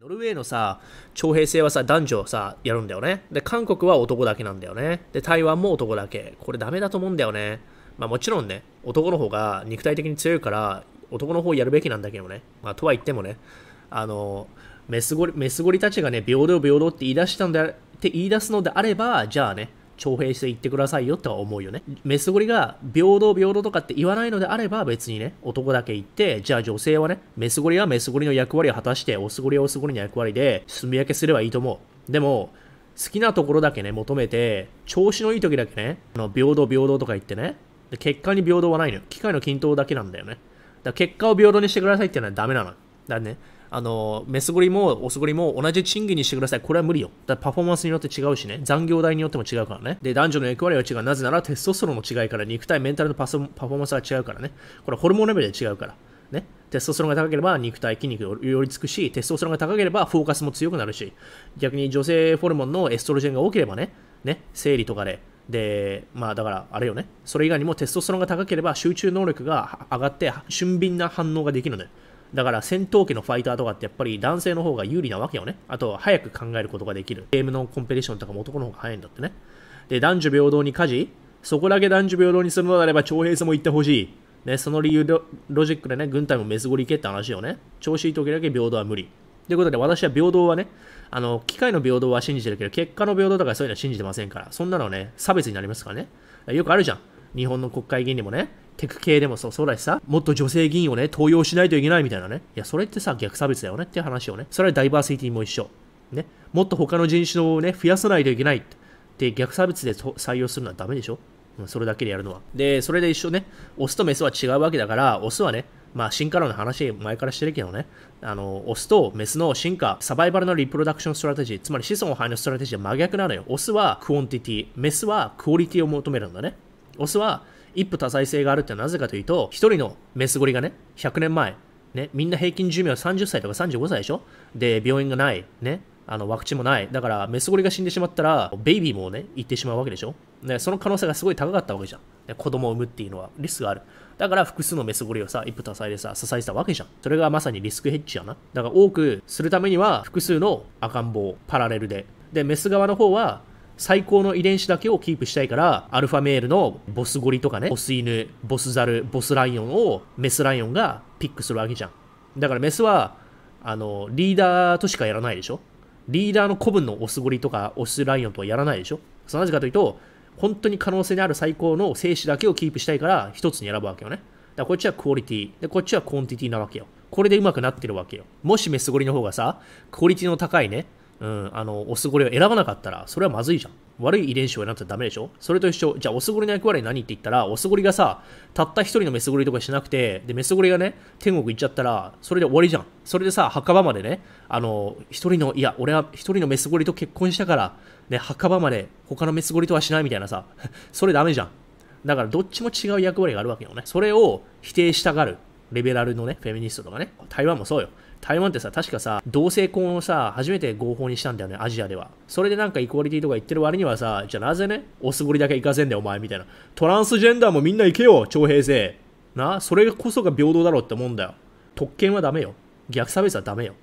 ノルウェーのさ、徴兵制はさ、男女さ、やるんだよね。で、韓国は男だけなんだよね。で、台湾も男だけ。これダメだと思うんだよね。まあもちろんね、男の方が肉体的に強いから、男の方やるべきなんだけどね。まあとは言ってもね、あの、メスゴリ、メスゴリたちがね、平等平等って言い出したんだって言い出すのであれば、じゃあね、徴兵して言ってくださいよとは思うよね。メスゴリが平等平等とかって言わないのであれば別にね、男だけ言って、じゃあ女性はね、メスゴリはメスゴリの役割を果たして、オスゴリはオスゴリの役割で住み分けすればいいと思う。でも、好きなところだけね、求めて、調子のいい時だけね、あの平等平等とか言ってね、で結果に平等はないのよ。機械の均等だけなんだよね。だから結果を平等にしてくださいっていうのはダメなの。だね、あの、メスゴリもオスゴリも同じ賃金にしてください。これは無理よ。だパフォーマンスによって違うしね。残業代によっても違うからね。で、男女の役割は違う。なぜならテストスロンの違いから、肉体、メンタルのパフォーマンスが違うからね。これホルモンレベルで違うから。ね。テストステロンが高ければ肉体、筋肉よりつくし、テストステロンが高ければフォーカスも強くなるし、逆に女性ホルモンのエストロジェンが多ければね、ね、生理とかで、で、まあだからあれよね、それ以外にもテストステロンが高ければ集中能力が上がって俊敏な反応ができるので、だから戦闘機のファイターとかってやっぱり男性の方が有利なわけよね。あと、早く考えることができる。ゲームのコンペティションとかも男の方が早いんだってね。で、男女平等に家事そこだけ男女平等にするのであれば、徴兵制も言ってほしい。ね、その理由で、ロジックでね、軍隊もメスゴリ系って話よね。調子いい時だけ平等は無理。ということで、私は平等はね、あの、機械の平等は信じてるけど、結果の平等とかそういうのは信じてませんから、そんなのね、差別になりますからね。よくあるじゃん。日本の国会議員でもね、テク系でもそうそうだしさ、もっと女性議員をね、登用しないといけないみたいなね。いや、それってさ、逆差別だよねっていう話をね。それはダイバーシティも一緒。ね。もっと他の人種をね、増やさないといけないって逆差別で採用するのはダメでしょそれだけでやるのは。で、それで一緒ね、オスとメスは違うわけだから、オスはね、まあ、進化論の話、前からしてるけどね、あの、オスとメスの進化、サバイバルの reproduction strategy、つまり子孫を繁栄の strategy は真逆なのよ。オスは quantity、メスはクオリティを求めるんだね。オスは一夫多妻制があるってなぜかというと、一人のメスゴリがね、100年前、ね、みんな平均寿命は30歳とか35歳でしょ？で、病院がない、ね、あのワクチンもない。だから、メスゴリが死んでしまったら、 baby もね、行ってしまうわけでしょ？ね、その可能性がすごい高かったわけじゃん。ね、子供を産むっていうのはリスクがある。だから複数のメスゴリをさ、一夫多妻でさ、支えてたわけじゃん。それがまさにリスクヘッジやな。だから多くするためには、複数の赤ん坊、パラレルで。で、メス側の方は、最高の遺伝子だけをキープしたいから、アルファメールのボスゴリとかね、ボス犬、ボスザル、ボスライオンをメスライオンがピックするわけじゃん。だからメスは、あの、リーダーとしかやらないでしょ？リーダーの子分のオスゴリとかオスライオンとはやらないでしょ？なぜかというと、本当に可能性のある最高の精子だけをキープしたいから、一つに選ぶわけよね。だからこっちはクオリティ、で、こっちは quantity なわけよ。これでうまくなってるわけよ。もしメスゴリの方がさ、クオリティの高いね、うん、あの、オスゴリを選ばなかったら、それはまずいじゃん。悪い遺伝子を選んだらダメでしょ？それと一緒。じゃあ、オスゴリの役割何って言ったら、オスゴリがさ、たった一人のメスゴリとかしなくて、で、メスゴリがね、天国行っちゃったら、それで終わりじゃん。それでさ、墓場までね、あの、一人の、いや、俺は一人のメスゴリと結婚したから、ね、墓場まで他のメスゴリとはしないみたいなさ、それダメじゃん。だから、どっちも違う役割があるわけよね。それを否定したがる。レベラルのね、フェミニストとかね、台湾もそうよ。台湾ってさ、確かさ、同性婚をさ、初めて合法にしたんだよね、アジアでは。それでなんかイコーリティとか言ってる割にはさ、じゃあなぜね、オスゴリだけ行かせんだよ、お前みたいな。トランスジェンダーもみんな行けよ、徴兵制。な、それこそが平等だろうって思うんだよ。特権はダメよ。逆差別はダメよ。っ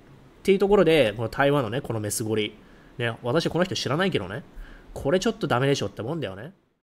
ていうところで、この台湾のね、このメスゴリ。ね、私この人知らないけどね。これちょっとダメでしょって思うんだよね。